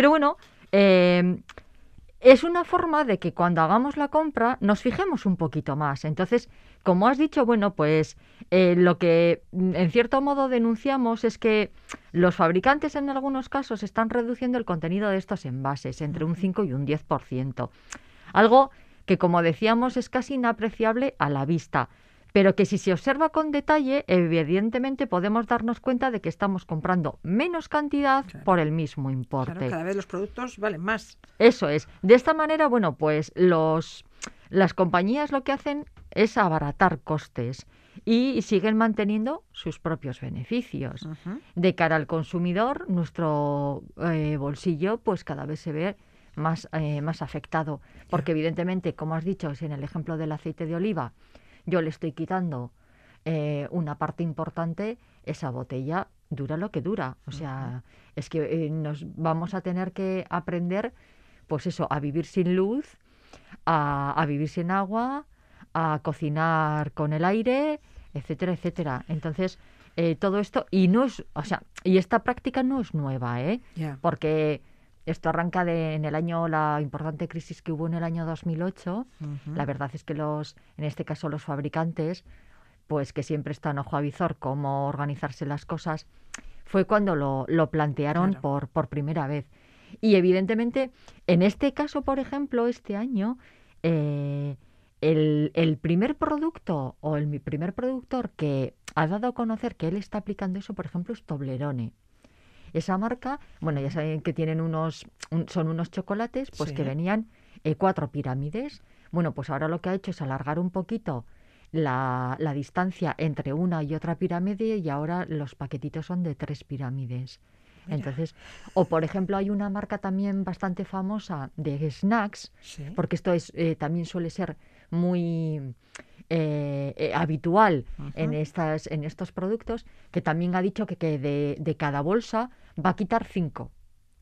Pero bueno, eh, es una forma de que cuando hagamos la compra nos fijemos un poquito más. Entonces, como has dicho, bueno, pues eh, lo que en cierto modo denunciamos es que los fabricantes en algunos casos están reduciendo el contenido de estos envases entre un 5 y un 10%. Algo que como decíamos es casi inapreciable a la vista, pero que si se observa con detalle, evidentemente podemos darnos cuenta de que estamos comprando menos cantidad por el mismo importe. cada vez los productos valen más. Eso es. De esta manera, bueno, pues los las compañías lo que hacen es abaratar costes y siguen manteniendo sus propios beneficios. De cara al consumidor, nuestro eh, bolsillo pues cada vez se ve más, eh, más afectado. Porque evidentemente, como has dicho, si en el ejemplo del aceite de oliva yo le estoy quitando eh, una parte importante, esa botella dura lo que dura. O sea, es que eh, nos vamos a tener que aprender, pues eso, a vivir sin luz, a, a vivir sin agua, a cocinar con el aire, etcétera, etcétera. Entonces, eh, todo esto, y no es, o sea, y esta práctica no es nueva, ¿eh? Porque esto arranca de, en el año, la importante crisis que hubo en el año 2008. Ujú. La verdad es que los, en este caso los fabricantes, pues que siempre están ojo a visor cómo organizarse las cosas, fue cuando lo, lo plantearon Claro. por, por primera vez. Y evidentemente, en este caso, por ejemplo, este año, eh, el, el primer producto o el mi primer productor que ha dado a conocer que él está aplicando eso, por ejemplo, es Toblerone. Esa marca, bueno, ya saben que tienen unos, un- son unos chocolates, pues que venían eh, cuatro pirámides. Bueno, pues ahora lo que ha hecho es alargar un poquito la, la distancia entre una y otra pirámide y ahora los paquetitos son de tres pirámides. Entonces, o por ejemplo, hay una marca también bastante famosa de snacks, Sí. porque esto es eh, también suele ser muy eh, eh, habitual en estas en estos productos, que también ha dicho que, que de, de cada bolsa va a quitar cinco.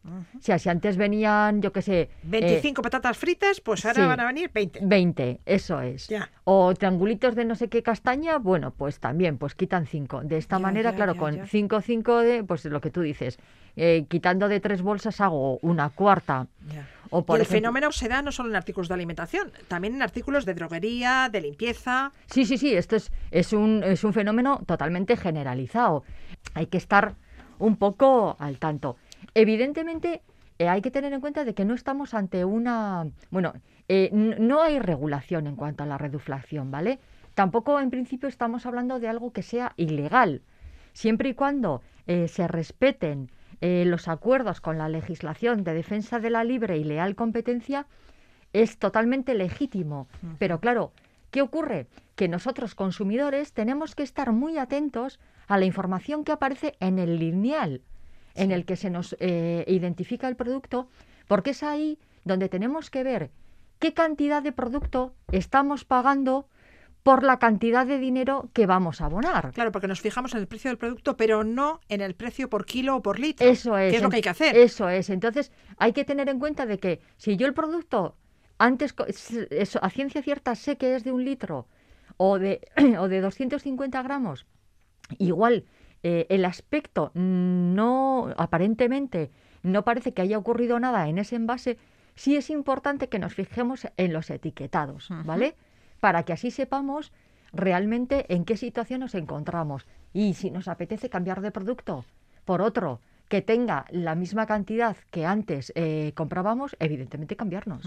O sea, si antes venían, yo qué sé, eh, 25 patatas fritas, pues ahora sí. van a venir 20. 20, eso es. Ya. O triangulitos de no sé qué castaña, bueno, pues también, pues quitan 5. De esta Ya, manera, ya, claro, con ya. 5, 5 de, pues lo que tú dices, eh, quitando de tres bolsas hago una cuarta. Ya. O Y por el ejemplo- fenómeno se da no solo en artículos de alimentación, también en artículos de droguería, de limpieza. Sí, sí, sí, esto es, es, un, es un fenómeno totalmente generalizado. Hay que estar un poco al tanto. Evidentemente, eh, hay que tener en cuenta de que no estamos ante una... Bueno, eh, no hay regulación en cuanto a la reduflación, ¿vale? Tampoco en principio estamos hablando de algo que sea ilegal. Siempre y cuando eh, se respeten eh, los acuerdos con la legislación de defensa de la libre y leal competencia, es totalmente legítimo. Pero claro, ¿qué ocurre? Que nosotros consumidores tenemos que estar muy atentos a la información que aparece en el lineal en el que se nos eh, identifica el producto, porque es ahí donde tenemos que ver qué cantidad de producto estamos pagando por la cantidad de dinero que vamos a abonar. Claro, porque nos fijamos en el precio del producto, pero no en el precio por kilo o por litro. Eso es. Que es lo que hay que hacer. Eso es. Entonces, hay que tener en cuenta de que si yo el producto antes eso, a ciencia cierta sé que es de un litro o de, o de 250 gramos, igual eh, el aspecto no, aparentemente, no parece que haya ocurrido nada en ese envase, sí es importante que nos fijemos en los etiquetados, ¿vale? Para que así sepamos realmente en qué situación nos encontramos. Y si nos apetece cambiar de producto por otro que tenga la misma cantidad que antes eh, comprábamos, evidentemente cambiarnos.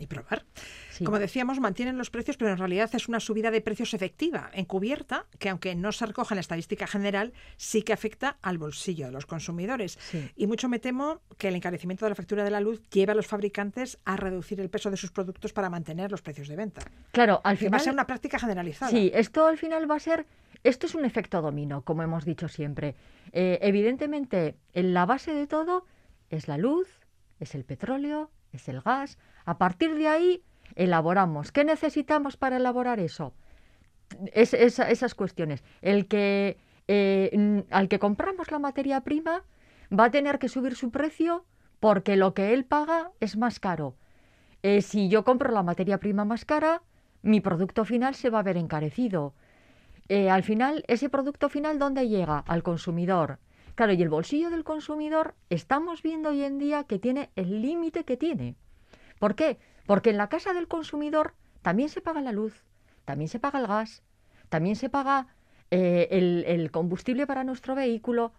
Y probar. Sí. Como decíamos, mantienen los precios, pero en realidad es una subida de precios efectiva, encubierta, que aunque no se recoge en la estadística general, sí que afecta al bolsillo de los consumidores. Sí. Y mucho me temo que el encarecimiento de la factura de la luz lleva a los fabricantes a reducir el peso de sus productos para mantener los precios de venta. Claro, al Que va final... a ser una práctica generalizada. Sí, esto al final va a ser, esto es un efecto dominó, como hemos dicho siempre. Eh, evidentemente, en la base de todo es la luz, es el petróleo, es el gas. A partir de ahí elaboramos. ¿Qué necesitamos para elaborar eso? Es- esa- esas cuestiones. El que eh, al que compramos la materia prima va a tener que subir su precio porque lo que él paga es más caro. Eh, si yo compro la materia prima más cara, mi producto final se va a ver encarecido. Eh, al final, ese producto final, ¿dónde llega? Al consumidor. Claro, y el bolsillo del consumidor estamos viendo hoy en día que tiene el límite que tiene. ¿Por qué? Porque en la casa del consumidor también se paga la luz, también se paga el gas, también se paga eh, el, el combustible para nuestro vehículo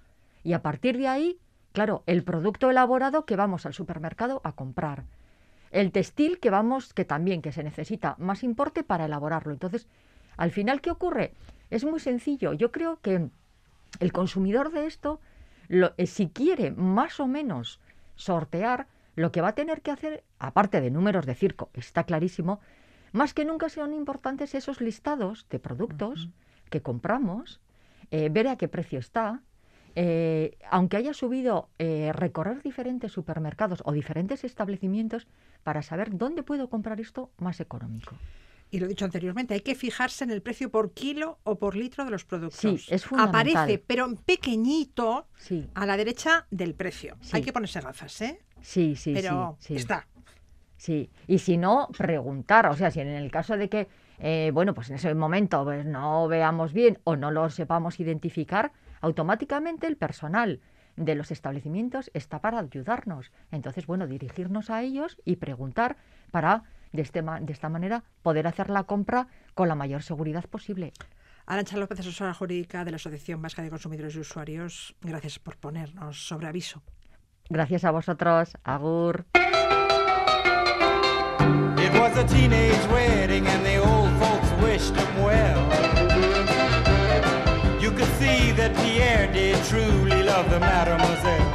y a partir de ahí, claro, el producto elaborado que vamos al supermercado a comprar. El textil que vamos, que también que se necesita más importe para elaborarlo. Entonces, al final, ¿qué ocurre? Es muy sencillo. Yo creo que el consumidor de esto, lo- eh, si quiere más o menos sortear, lo que va a tener que hacer, aparte de números de circo, está clarísimo, más que nunca son importantes esos listados de productos que compramos, eh, ver a qué precio está eh, aunque haya subido, recorrer diferentes supermercados o diferentes establecimientos para saber dónde puedo comprar esto más económico. Y lo he dicho anteriormente, hay que fijarse en el precio por kilo o por litro de los productos. Sí, es fundamental. Aparece, pero en pequeñito, Sí. a la derecha del precio. Sí. Hay que ponerse gafas, ¿eh? Sí, sí, pero sí, sí. está. Sí, y si no, preguntar. O sea, si en el caso de que, eh, bueno, pues en ese momento pues, no veamos bien o no lo sepamos identificar, automáticamente el personal de los establecimientos está para ayudarnos. Entonces, bueno, dirigirnos a ellos y preguntar para, de, este de esta manera, poder hacer la compra con la mayor seguridad posible. Arancha López, asesora jurídica de la Asociación Vasca de Consumidores y Usuarios, gracias por ponernos sobre aviso. Gracias a vosotros. Agur. It was a teenage wedding and the old folks wished him well. You could see that Pierre did truly love the mademoiselle.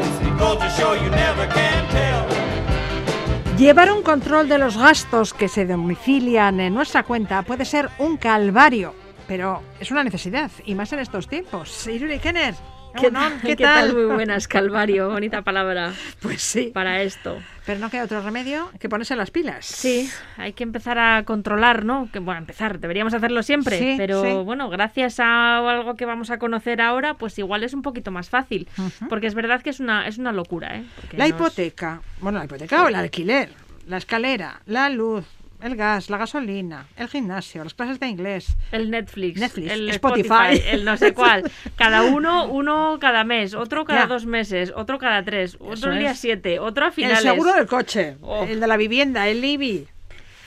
Llevar un control de los gastos que se domicilian en nuestra cuenta puede ser un calvario, pero es una necesidad, y más en estos tiempos. Iruri Kenner, ¿Qué, tal? ¿Qué tal? Muy buenas, Calvario, bonita palabra Pues sí, para esto. pero no queda otro remedio que ponerse las pilas. Sí, hay que empezar a controlar, ¿no? Que, bueno, empezar, deberíamos hacerlo siempre, Sí, pero sí. bueno, gracias a algo que vamos a conocer ahora, pues igual es un poquito más fácil, porque es verdad que es una, es una locura, ¿eh? Porque La nos- hipoteca, bueno, la hipoteca o el alquiler, la escalera, la luz, el gas, la gasolina, el gimnasio, las clases de inglés. El Netflix, Netflix, el Spotify. Spotify, el no sé cuál. Cada uno, uno cada mes, otro cada Ya. dos meses, otro cada tres, otro Eso el día es. siete, otro a El finales. seguro del coche, Oh. el de la vivienda, el IBI.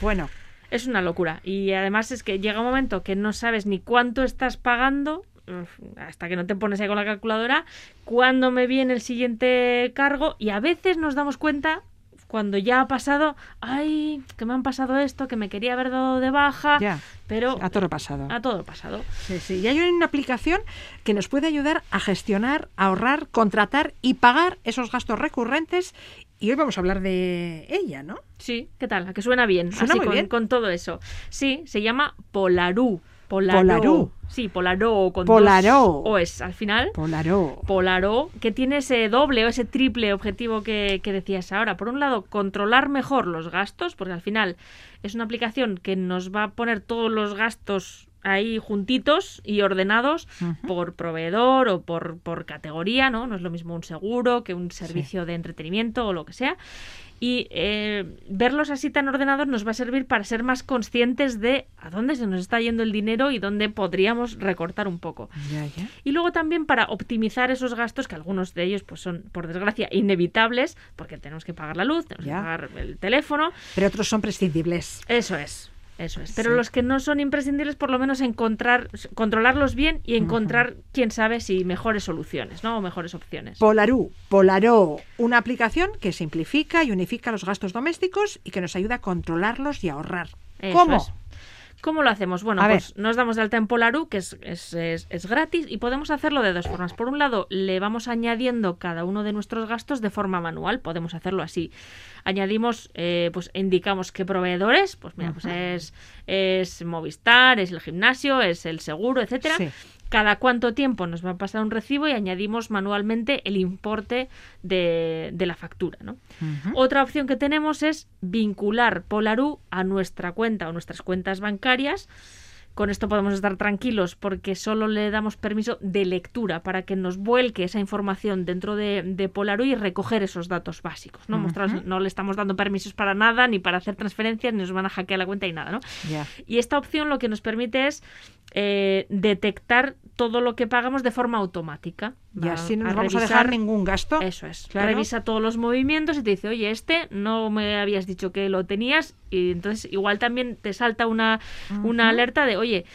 Bueno, Es una locura. Y además es que llega un momento que no sabes ni cuánto estás pagando, hasta que no te pones ahí con la calculadora, cuándo me viene el siguiente cargo y a veces nos damos cuenta cuando ya ha pasado, ay, que me han pasado esto, que me quería haber dado de baja, ya, pero a todo pasado. a todo pasado. Sí, sí. Y hay una aplicación que nos puede ayudar a gestionar, ahorrar, contratar y pagar esos gastos recurrentes. Y hoy vamos a hablar de ella, ¿no? Sí, ¿qué tal? ¿A que suena bien? Suena Así muy con, bien. con todo eso. Sí, se llama Polarú. Polaró. Polarú. Sí, Polaró con Polaró. dos O's al final. Polaro. Polaró, que tiene ese doble o ese triple objetivo que, que decías ahora. Por un lado, controlar mejor los gastos, porque al final es una aplicación que nos va a poner todos los gastos ahí juntitos y ordenados por proveedor o por, por categoría, ¿no? No es lo mismo un seguro que un servicio de entretenimiento o lo que sea. Y eh, verlos así tan ordenados nos va a servir para ser más conscientes de a dónde se nos está yendo el dinero y dónde podríamos recortar un poco. Ya, ya. Y luego también para optimizar esos gastos, que algunos de ellos pues son, por desgracia, inevitables, porque tenemos que pagar la luz, tenemos Ya. que pagar el teléfono. Pero otros son prescindibles. Eso es. Eso es. Pero Sí. los que no son imprescindibles, por lo menos encontrar, controlarlos bien y encontrar, quién sabe, si mejores soluciones, ¿no? O mejores opciones. Polarú, Polaró, una aplicación que simplifica y unifica los gastos domésticos y que nos ayuda a controlarlos y a ahorrar. Eso ¿Cómo? es. ¿Cómo lo hacemos? Bueno, A ver. pues nos damos de alta en Polaru, que es, es, es- es gratis, y podemos hacerlo de dos formas. Por un lado, le vamos añadiendo cada uno de nuestros gastos de forma manual. Podemos hacerlo así. Añadimos, eh, pues indicamos qué proveedores, pues mira, pues es, es Movistar, es el gimnasio, es el seguro, etcétera. Sí. Cada cuánto tiempo nos va a pasar un recibo y añadimos manualmente el importe de, de la factura, ¿no? Otra opción que tenemos es vincular Polarú a nuestra cuenta o nuestras cuentas bancarias. Con esto podemos estar tranquilos porque solo le damos permiso de lectura para que nos vuelque esa información dentro de, de Polarú y recoger esos datos básicos. ¿no? Mostraros- no le estamos dando permisos para nada, ni para hacer transferencias, ni nos van a hackear la cuenta y nada. ¿no? Y esta opción lo que nos permite es eh, detectar todo lo que pagamos de forma automática. Y así no a nos vamos a dejar ningún gasto. Eso es. Claro. Revisa todos los movimientos y te dice, oye, este no me habías dicho que lo tenías. Y entonces igual también te salta una, una alerta de, oye,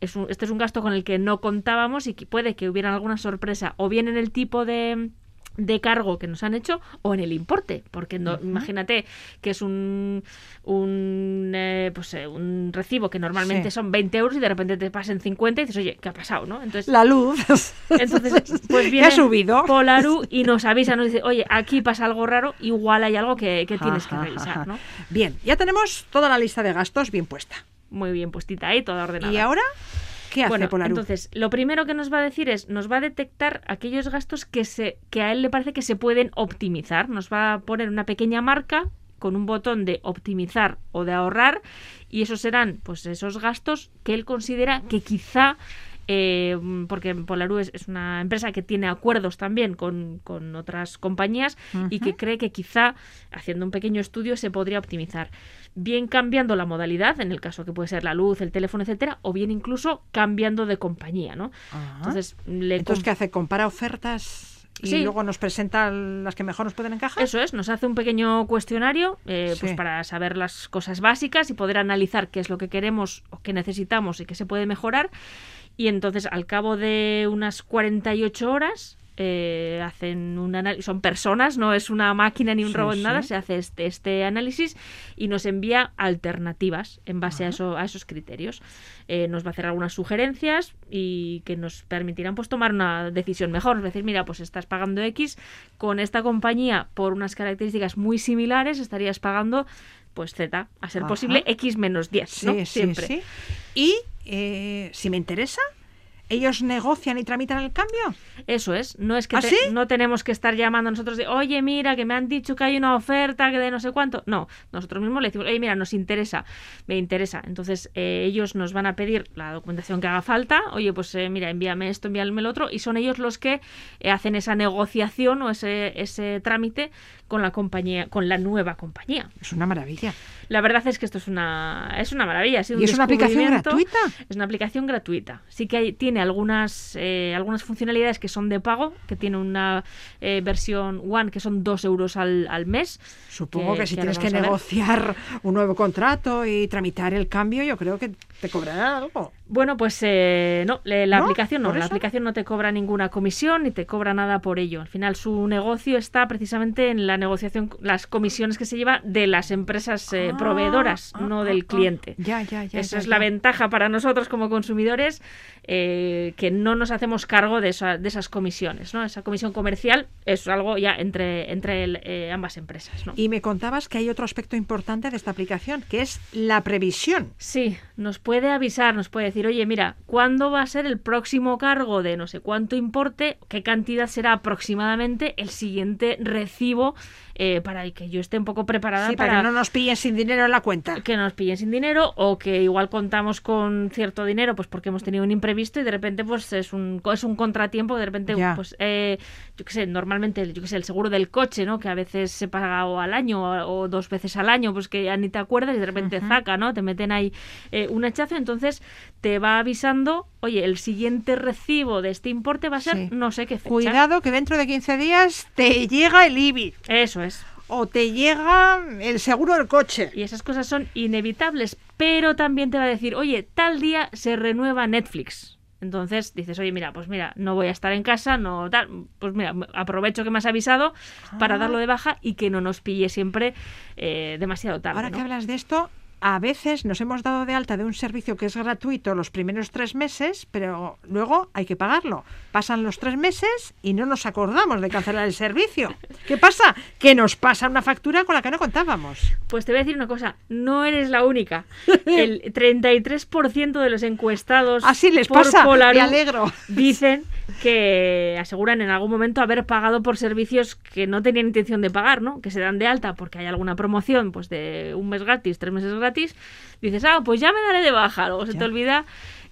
es un- este es un gasto con el que no contábamos y que puede que hubiera alguna sorpresa o bien en el tipo de de cargo que nos han hecho o en el importe porque no, imagínate que es un un eh, pues eh, un recibo que normalmente Sí. son 20 euros y de repente te pasen 50 y dices oye qué ha pasado no entonces La luz. entonces, pues viene ha subido. Polaru y nos avisa, nos dice, oye, aquí pasa algo raro, igual hay algo que, que tienes que revisar. ¿no? Bien, ya tenemos toda la lista de gastos bien puesta. Muy bien puestita ahí, toda ordenada. ¿Y ahora qué hace bueno, entonces, lo primero que nos va a decir es, nos va a detectar aquellos gastos que, se, que a él le parece que se pueden optimizar. Nos va a poner una pequeña marca con un botón de optimizar o de ahorrar y esos serán pues esos gastos que él considera que quizá eh, porque Polaru es, es una empresa que tiene acuerdos también con, con otras compañías y que cree que quizá haciendo un pequeño estudio se podría optimizar. Bien cambiando la modalidad, en el caso que puede ser la luz, el teléfono, etcétera, o bien incluso cambiando de compañía, ¿no? Ajá. Entonces, le Entonces, ¿qué hace? ¿Compara ofertas y Sí. luego nos presenta las que mejor nos pueden encajar? Eso es, nos hace un pequeño cuestionario eh, pues para saber las cosas básicas y poder analizar qué es lo que queremos o qué necesitamos y qué se puede mejorar. Y entonces, al cabo de unas 48 horas, eh, hacen un análisis. Son personas, no es una máquina ni un Sí, robot, sí. nada. Se hace este, este análisis y nos envía alternativas en base a, eso, a esos criterios. Eh, nos va a hacer algunas sugerencias y que nos permitirán pues tomar una decisión mejor. Es decir, mira, pues estás pagando X con esta compañía por unas características muy similares, estarías pagando pues Z, a ser Ajá. posible X menos 10, Sí, ¿no? sí, Siempre. Y eh, si me interesa, ellos negocian y tramitan el cambio. Eso es, no es que ¿Ah, te- sí? no tenemos que estar llamando nosotros de, oye, mira, que me han dicho que hay una oferta que de no sé cuánto. No, nosotros mismos le decimos, oye, mira, nos interesa, me interesa. Entonces, eh, ellos nos van a pedir la documentación que haga falta, oye, pues eh, mira, envíame esto, envíame lo otro, y son ellos los que eh, hacen esa negociación o ese, ese trámite con la compañía, con la nueva compañía. Es una maravilla. La verdad es que esto es una, es una maravilla. ha ¿Y un es una aplicación gratuita? Es una aplicación gratuita. Sí que hay- tiene algunas, eh, algunas funcionalidades que son de pago, que tiene una eh, versión One que son 2 euros al, al mes. Supongo que, si tienes que negociar un nuevo contrato y tramitar el cambio, yo creo que te cobrarán algo. Bueno, pues eh, no, la ¿No? aplicación no, ¿Por la aplicación no te cobra ninguna comisión ni te cobra nada por ello. Al final su negocio está precisamente en la negociación, las comisiones que se lleva de las empresas eh, proveedoras, ah, no ah, del ah. cliente. Ya, ya, ya. Esa es la ventaja para nosotros como consumidores, eh, que no nos hacemos cargo de, esa- de esas comisiones. ¿no? Esa comisión comercial es algo ya entre, entre el- eh, ambas empresas. ¿no? Y me contabas que hay otro aspecto importante de esta aplicación, que es la previsión. Sí, nos puede avisar, nos puede decir, oye, mira, ¿cuándo va a ser el próximo cargo de no sé cuánto importe? ¿Qué cantidad será aproximadamente el siguiente recibo eh, para que yo esté un poco preparada Sí, para que no nos pillen sin dinero en la cuenta. que nos pillen sin dinero o que igual contamos con cierto dinero pues porque hemos tenido un imprevisto y de repente pues es un es un contratiempo de repente Ya. pues eh, yo qué sé normalmente yo qué sé el seguro del coche no que a veces se paga o al año o, o dos veces al año pues que ya ni te acuerdas y de repente zaca no te meten ahí eh, un hachazo entonces te va avisando oye el siguiente recibo de este importe va a ser Sí. no sé qué fecha Cuidado que dentro de 15 días te llega el IBI eso es o te llega el seguro del coche. Y esas cosas son inevitables, pero también te va a decir, oye, tal día se renueva Netflix. Entonces dices, oye, mira, pues mira, no voy a estar en casa, no tal, pues mira, aprovecho que me has avisado para Ah. darlo de baja y que no nos pille siempre eh, demasiado tarde. Ahora ¿no? que hablas de esto, a veces nos hemos dado de alta de un servicio que es gratuito los primeros tres meses, pero luego hay que pagarlo. Pasan los tres meses y no nos acordamos de cancelar el servicio. ¿Qué pasa? Que nos pasa una factura con la que no contábamos. Pues te voy a decir una cosa, no eres la única. El 33% de los encuestados Así les por pasa, Polaru me alegro. dicen que aseguran en algún momento haber pagado por servicios que no tenían intención de pagar, ¿no? Que se dan de alta porque hay alguna promoción pues de un mes gratis, tres meses gratis. Dices, ah, pues ya me daré de baja, luego se Ya. te olvida.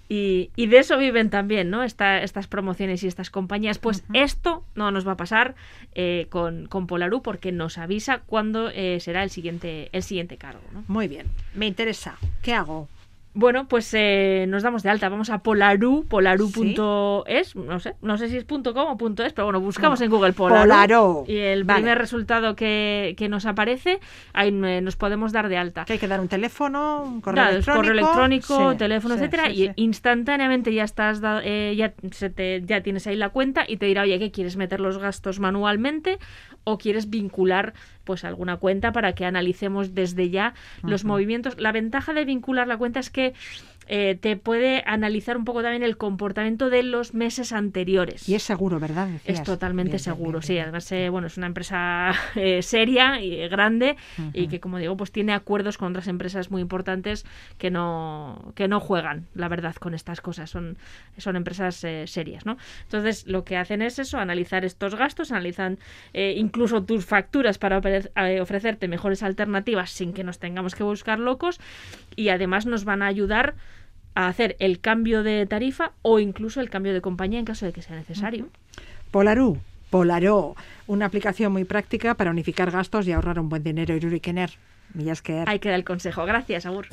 Y, y de eso viven también, ¿no? Esta- estas promociones y estas compañías. Pues esto no nos va a pasar eh, con, con Polaru porque nos avisa cuándo eh, será el siguiente, el siguiente cargo, ¿no? Muy bien, me interesa. ¿Qué hago? Bueno, pues eh, nos damos de alta. Vamos a Polaru, polaru.es. No sé, no sé si es .com o .es, pero bueno, buscamos en Google Polaru. Polaru. Y el Vale. primer resultado que, que nos aparece, ahí eh, nos podemos dar de alta. Que hay que dar un teléfono, un correo Claro, electrónico. correo electrónico, Sí, teléfono, sí, etcétera, sí, y sí. instantáneamente ya estás eh, ya se te- ya tienes ahí la cuenta y te dirá, oye, ¿qué quieres meter los gastos manualmente o quieres vincular pues alguna cuenta para que analicemos desde ya los movimientos? La ventaja de vincular la cuenta es que eh, te puede analizar un poco también el comportamiento de los meses anteriores. Y es seguro, ¿verdad? Decías. Es totalmente Bien, seguro, bien, sí. Además, eh, bueno, es una empresa eh, seria y grande y que, como digo, pues tiene acuerdos con otras empresas muy importantes que no que no juegan, la verdad, con estas cosas. Son son empresas eh, serias, ¿no? Entonces, lo que hacen es eso, analizar estos gastos, analizan incluso tus facturas para ofre- ofrecerte mejores alternativas sin que nos tengamos que buscar locos y además nos van a ayudar a hacer el cambio de tarifa o incluso el cambio de compañía en caso de que sea necesario. Polaru, Polaro, una aplicación muy práctica para unificar gastos y ahorrar un buen dinero. Iruri Kenner, millas que Ahí queda el consejo. Gracias, Agur.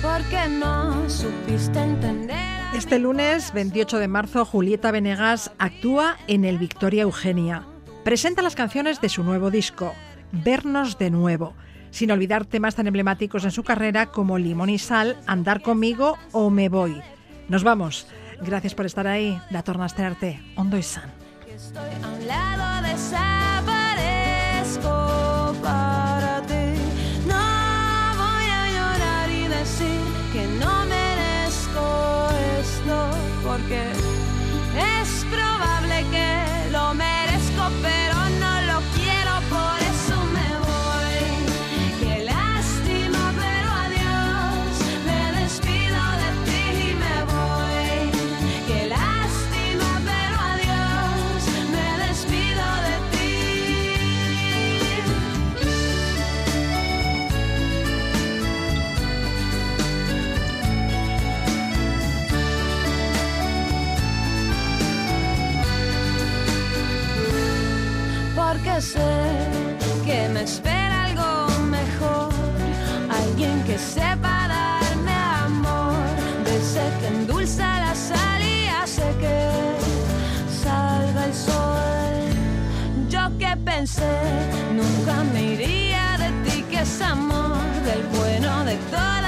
Porque no supiste. Este lunes 28 de marzo, Julieta Venegas actúa en el Victoria Eugenia. Presenta las canciones de su nuevo disco, Vernos de nuevo, sin olvidar temas tan emblemáticos en su carrera como Limón y Sal, Andar conmigo o Me voy. Nos vamos. Gracias por estar ahí. La torna a estrenarte. Ondo y San. Porque Porque sé que me espera algo mejor. Alguien que sepa darme amor. De ese que endulza la sal y hace que salga el sol. Yo que pensé, nunca me iría de ti, que es amor del bueno de toda